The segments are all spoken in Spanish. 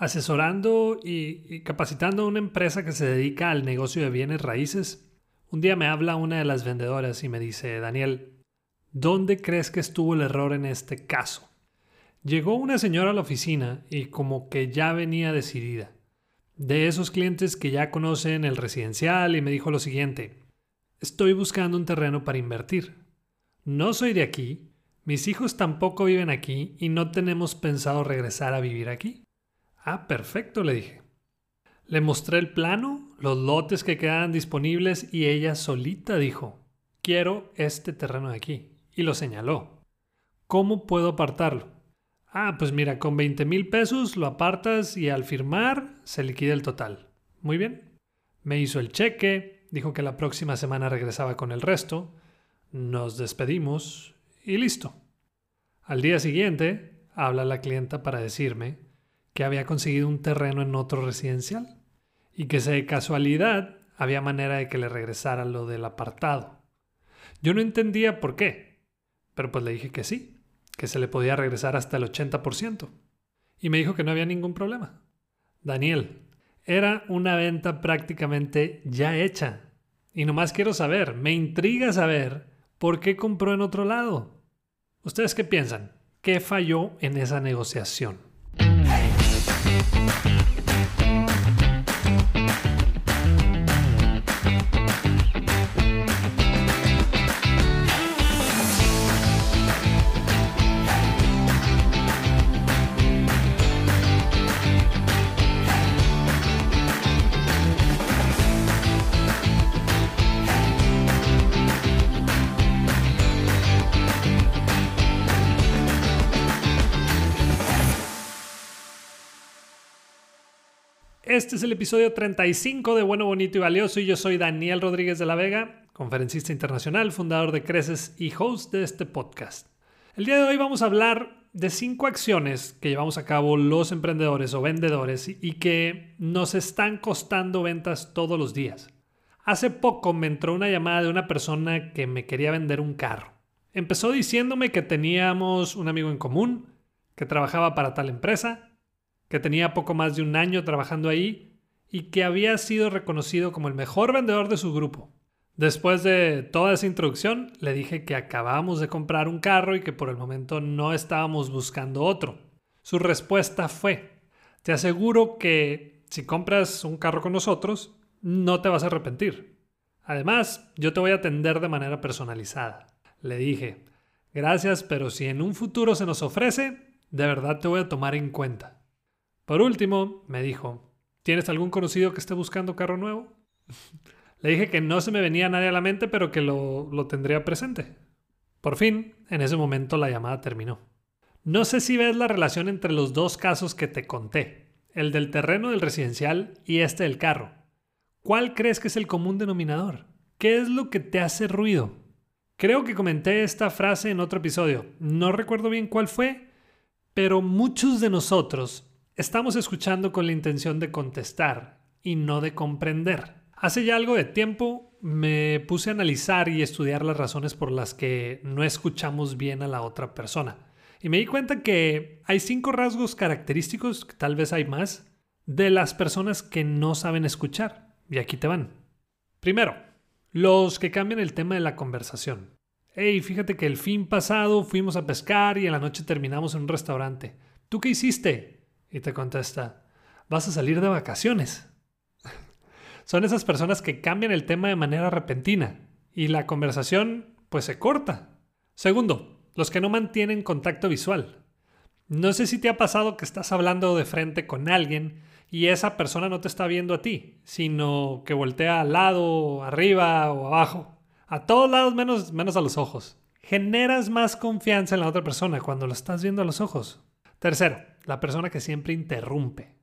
Asesorando y, capacitando a una empresa que se dedica al negocio de bienes raíces, un día me habla una de las vendedoras y me dice, Daniel, ¿dónde crees que estuvo el error en este caso? Llegó una señora a la oficina y como que ya venía decidida. De esos clientes que ya conocen el residencial y me dijo lo siguiente, estoy buscando un terreno para invertir. No soy de aquí, mis hijos tampoco viven aquí y no tenemos pensado regresar a vivir aquí. Ah, perfecto, le dije. Le mostré el plano, los lotes que quedaban disponibles y ella solita dijo, quiero este terreno de aquí. Y lo señaló. ¿Cómo puedo apartarlo? Ah, pues mira, con 20 mil pesos lo apartas y al firmar se liquida el total. Muy bien. Me hizo el cheque, dijo que la próxima semana regresaba con el resto, nos despedimos y listo. Al día siguiente, habla la clienta para decirme que había conseguido un terreno en otro residencial y que de casualidad había manera de que le regresara lo del apartado. Yo no entendía por qué, pero pues le dije que sí, que se le podía regresar hasta el 80%. Y me dijo que no había ningún problema. Daniel, era una venta prácticamente ya hecha. Y nomás quiero saber, me intriga saber por qué compró en otro lado. ¿Ustedes qué piensan? ¿Qué falló en esa negociación? Thank you. Este es el episodio 35 de Bueno, Bonito y Valioso y yo soy Daniel Rodríguez de la Vega, conferencista internacional, fundador de Creces y host de este podcast. El día de hoy vamos a hablar de cinco acciones que llevamos a cabo los emprendedores o vendedores y que nos están costando ventas todos los días. Hace poco me entró una llamada de una persona que me quería vender un carro. Empezó diciéndome que teníamos un amigo en común, que trabajaba para tal empresa que tenía poco más de un año trabajando ahí y que había sido reconocido como el mejor vendedor de su grupo. Después de toda esa introducción, le dije que acabábamos de comprar un carro y que por el momento no estábamos buscando otro. Su respuesta fue, te aseguro que si compras un carro con nosotros, no te vas a arrepentir. Además, yo te voy a atender de manera personalizada. Le dije, gracias, pero si en un futuro se nos ofrece, de verdad te voy a tomar en cuenta. Por último, me dijo, ¿tienes algún conocido que esté buscando carro nuevo? Le dije que no se me venía nadie a la mente, pero que lo, lo tendría presente. Por fin, en ese momento la llamada terminó. No sé si ves la relación entre los dos casos que te conté, el del terreno del residencial y este del carro. ¿Cuál crees que es el común denominador? ¿Qué es lo que te hace ruido? Creo que comenté esta frase en otro episodio, no recuerdo bien cuál fue, pero muchos de nosotros Estamos escuchando con la intención de contestar y no de comprender. Hace ya algo de tiempo me puse a analizar y estudiar las razones por las que no escuchamos bien a la otra persona. Y me di cuenta que hay cinco rasgos característicos, tal vez hay más, de las personas que no saben escuchar. Y aquí te van. Primero, los que cambian el tema de la conversación. Hey, fíjate que el fin pasado fuimos a pescar y en la noche terminamos en un restaurante. ¿Tú qué hiciste? Y te contesta, vas a salir de vacaciones. Son esas personas que cambian el tema de manera repentina y la conversación pues se corta. Segundo, los que no mantienen contacto visual. No sé si te ha pasado que estás hablando de frente con alguien y esa persona no te está viendo a ti, sino que voltea al lado, arriba o abajo. A todos lados menos, menos a los ojos. Generas más confianza en la otra persona cuando lo estás viendo a los ojos. Tercero, la persona que siempre interrumpe.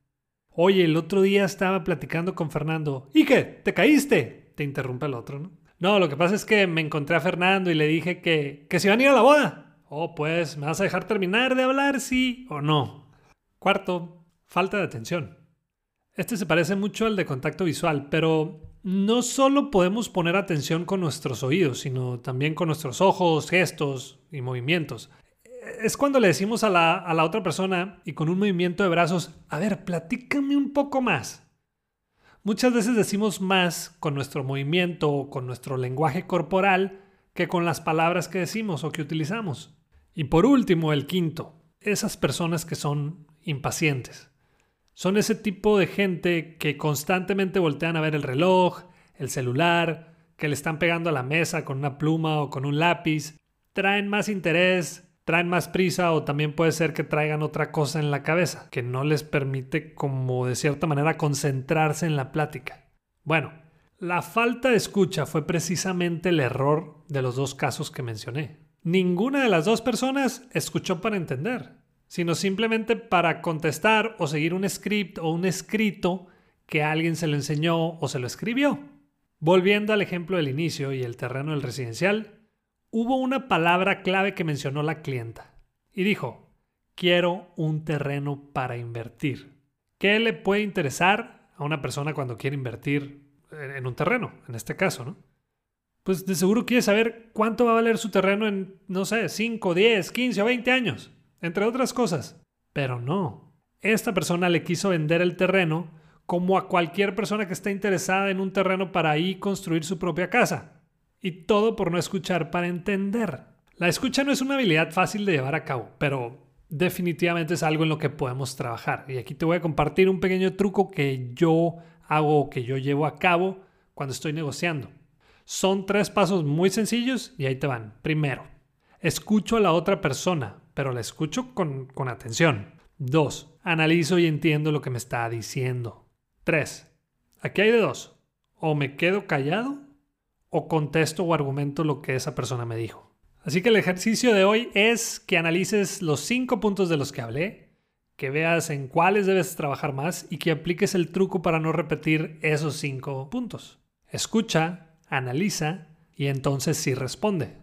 Oye, el otro día estaba platicando con Fernando. ¿Y qué? ¿Te caíste? Te interrumpe el otro, ¿no? No, lo que pasa es que me encontré a Fernando y le dije que, que se iban a ir a la boda. Oh, pues, ¿me vas a dejar terminar de hablar, sí o no? Cuarto, falta de atención. Este se parece mucho al de contacto visual, pero no solo podemos poner atención con nuestros oídos, sino también con nuestros ojos, gestos y movimientos es cuando le decimos a la, a la otra persona y con un movimiento de brazos, a ver, platícame un poco más. Muchas veces decimos más con nuestro movimiento o con nuestro lenguaje corporal que con las palabras que decimos o que utilizamos. Y por último, el quinto, esas personas que son impacientes. Son ese tipo de gente que constantemente voltean a ver el reloj, el celular, que le están pegando a la mesa con una pluma o con un lápiz, traen más interés, traen más prisa o también puede ser que traigan otra cosa en la cabeza, que no les permite como de cierta manera concentrarse en la plática. Bueno, la falta de escucha fue precisamente el error de los dos casos que mencioné. Ninguna de las dos personas escuchó para entender, sino simplemente para contestar o seguir un script o un escrito que alguien se lo enseñó o se lo escribió. Volviendo al ejemplo del inicio y el terreno del residencial, hubo una palabra clave que mencionó la clienta y dijo, quiero un terreno para invertir. ¿Qué le puede interesar a una persona cuando quiere invertir en un terreno, en este caso, no? Pues de seguro quiere saber cuánto va a valer su terreno en, no sé, 5, 10, 15 o 20 años, entre otras cosas. Pero no, esta persona le quiso vender el terreno como a cualquier persona que esté interesada en un terreno para ahí construir su propia casa. Y todo por no escuchar para entender. La escucha no es una habilidad fácil de llevar a cabo, pero definitivamente es algo en lo que podemos trabajar. Y aquí te voy a compartir un pequeño truco que yo hago, que yo llevo a cabo cuando estoy negociando. Son tres pasos muy sencillos y ahí te van. Primero, escucho a la otra persona, pero la escucho con, con atención. Dos, analizo y entiendo lo que me está diciendo. Tres, aquí hay de dos. O me quedo callado o contesto o argumento lo que esa persona me dijo. Así que el ejercicio de hoy es que analices los cinco puntos de los que hablé, que veas en cuáles debes trabajar más y que apliques el truco para no repetir esos cinco puntos. Escucha, analiza y entonces sí responde.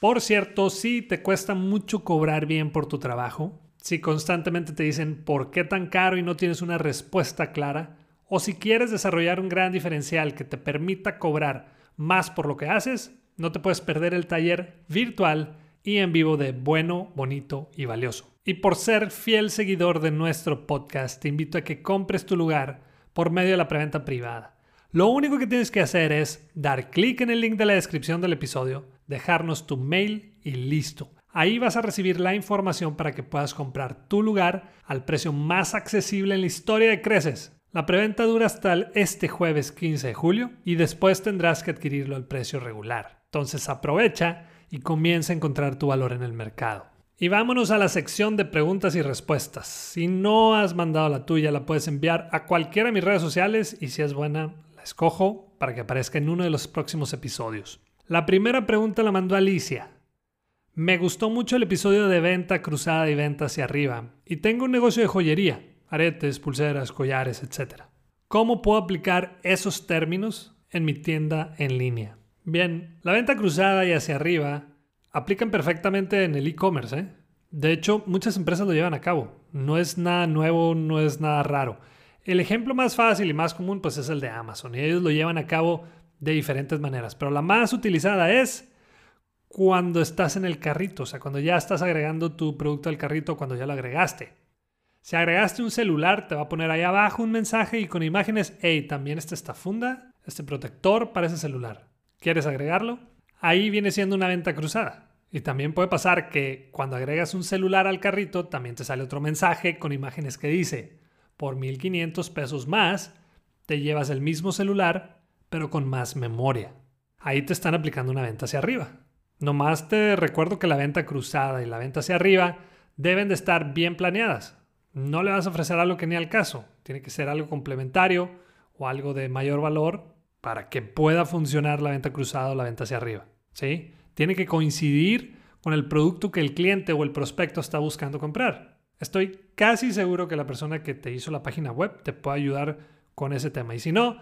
Por cierto, si te cuesta mucho cobrar bien por tu trabajo, si constantemente te dicen por qué tan caro y no tienes una respuesta clara, o si quieres desarrollar un gran diferencial que te permita cobrar más por lo que haces, no te puedes perder el taller virtual y en vivo de Bueno, Bonito y Valioso. Y por ser fiel seguidor de nuestro podcast, te invito a que compres tu lugar por medio de la preventa privada. Lo único que tienes que hacer es dar clic en el link de la descripción del episodio, dejarnos tu mail y listo Ahí vas a recibir la información para que puedas comprar tu lugar al precio más accesible en la historia de Creces. La preventa dura hasta este jueves 15 de julio y después tendrás que adquirirlo al precio regular. Entonces aprovecha y comienza a encontrar tu valor en el mercado. Y vámonos a la sección de preguntas y respuestas. Si no has mandado la tuya, la puedes enviar a cualquiera de mis redes sociales y si es buena, la escojo para que aparezca en uno de los próximos episodios. La primera pregunta la mandó Alicia. Me gustó mucho el episodio de venta cruzada y venta hacia arriba. Y tengo un negocio de joyería, aretes, pulseras, collares, etc. ¿Cómo puedo aplicar esos términos en mi tienda en línea? Bien, la venta cruzada y hacia arriba aplican perfectamente en el e-commerce. ¿eh? De hecho, muchas empresas lo llevan a cabo. No es nada nuevo, no es nada raro. El ejemplo más fácil y más común pues es el de Amazon y ellos lo llevan a cabo de diferentes maneras, pero la más utilizada es cuando estás en el carrito, o sea, cuando ya estás agregando tu producto al carrito, cuando ya lo agregaste. Si agregaste un celular, te va a poner ahí abajo un mensaje y con imágenes, hey, también está esta funda, este protector para ese celular. ¿Quieres agregarlo? Ahí viene siendo una venta cruzada. Y también puede pasar que cuando agregas un celular al carrito, también te sale otro mensaje con imágenes que dice, por 1.500 pesos más, te llevas el mismo celular, pero con más memoria. Ahí te están aplicando una venta hacia arriba. Nomás te recuerdo que la venta cruzada y la venta hacia arriba deben de estar bien planeadas. No le vas a ofrecer algo que ni al caso. Tiene que ser algo complementario o algo de mayor valor para que pueda funcionar la venta cruzada o la venta hacia arriba. ¿sí? Tiene que coincidir con el producto que el cliente o el prospecto está buscando comprar. Estoy casi seguro que la persona que te hizo la página web te puede ayudar con ese tema. Y si no,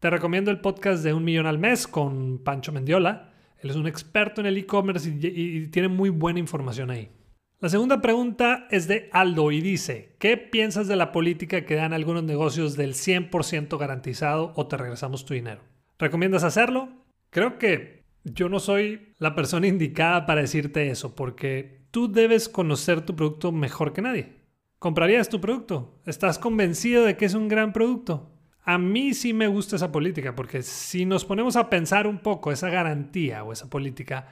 te recomiendo el podcast de Un Millón al Mes con Pancho Mendiola él es un experto en el e-commerce y, tiene muy buena información ahí. La segunda pregunta es de Aldo y dice, ¿qué piensas de la política que dan algunos negocios del 100% garantizado o te regresamos tu dinero? ¿Recomiendas hacerlo? Creo que yo no soy la persona indicada para decirte eso, porque tú debes conocer tu producto mejor que nadie. ¿Comprarías tu producto? ¿Estás convencido de que es un gran producto? A mí sí me gusta esa política, porque si nos ponemos a pensar un poco, esa garantía o esa política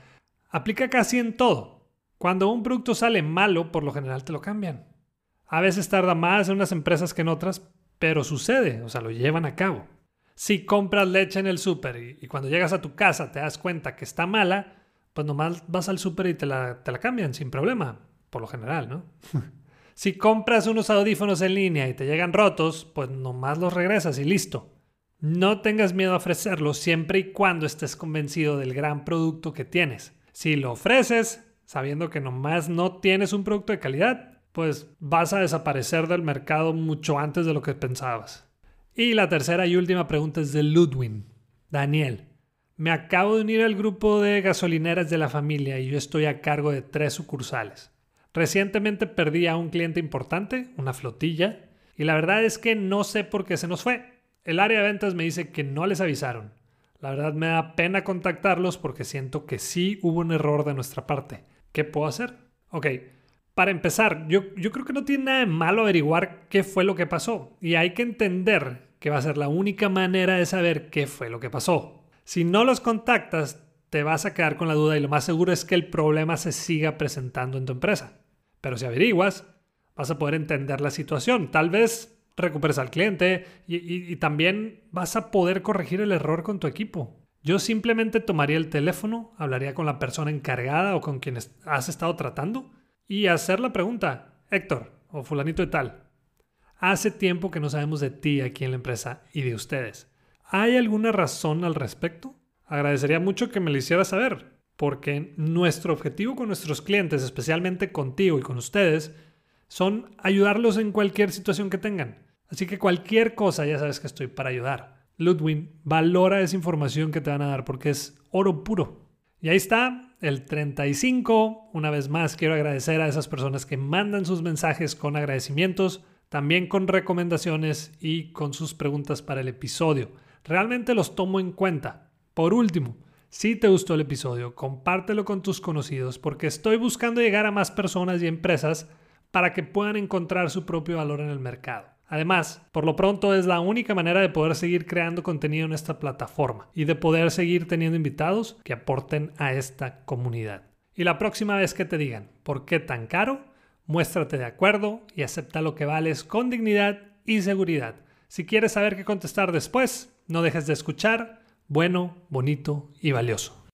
aplica casi en todo. Cuando un producto sale malo, por lo general te lo cambian. A veces tarda más en unas empresas que en otras, pero sucede, o sea, lo llevan a cabo. Si compras leche en el súper y, cuando llegas a tu casa te das cuenta que está mala, pues nomás vas al súper y te la, te la cambian sin problema, por lo general, ¿no? Si compras unos audífonos en línea y te llegan rotos, pues nomás los regresas y listo. No tengas miedo a ofrecerlos siempre y cuando estés convencido del gran producto que tienes. Si lo ofreces sabiendo que nomás no tienes un producto de calidad, pues vas a desaparecer del mercado mucho antes de lo que pensabas. Y la tercera y última pregunta es de Ludwin. Daniel, me acabo de unir al grupo de gasolineras de la familia y yo estoy a cargo de tres sucursales. Recientemente perdí a un cliente importante, una flotilla, y la verdad es que no sé por qué se nos fue. El área de ventas me dice que no les avisaron. La verdad me da pena contactarlos porque siento que sí hubo un error de nuestra parte. ¿Qué puedo hacer? Ok, para empezar, yo, yo creo que no tiene nada de malo averiguar qué fue lo que pasó. Y hay que entender que va a ser la única manera de saber qué fue lo que pasó. Si no los contactas, te vas a quedar con la duda y lo más seguro es que el problema se siga presentando en tu empresa. Pero si averiguas, vas a poder entender la situación. Tal vez recuperes al cliente y, también vas a poder corregir el error con tu equipo. Yo simplemente tomaría el teléfono, hablaría con la persona encargada o con quien has estado tratando y hacer la pregunta, Héctor o fulanito de tal, hace tiempo que no sabemos de ti aquí en la empresa y de ustedes. ¿Hay alguna razón al respecto? Agradecería mucho que me lo hicieras saber porque nuestro objetivo con nuestros clientes, especialmente contigo y con ustedes, son ayudarlos en cualquier situación que tengan. Así que cualquier cosa, ya sabes que estoy para ayudar. Ludwin, valora esa información que te van a dar porque es oro puro. Y ahí está, el 35. Una vez más, quiero agradecer a esas personas que mandan sus mensajes con agradecimientos, también con recomendaciones y con sus preguntas para el episodio. Realmente los tomo en cuenta. Por último, si te gustó el episodio, compártelo con tus conocidos porque estoy buscando llegar a más personas y empresas para que puedan encontrar su propio valor en el mercado. Además, por lo pronto es la única manera de poder seguir creando contenido en esta plataforma y de poder seguir teniendo invitados que aporten a esta comunidad. Y la próxima vez que te digan, ¿por qué tan caro? Muéstrate de acuerdo y acepta lo que vales con dignidad y seguridad. Si quieres saber qué contestar después, no dejes de escuchar bueno, bonito y valioso.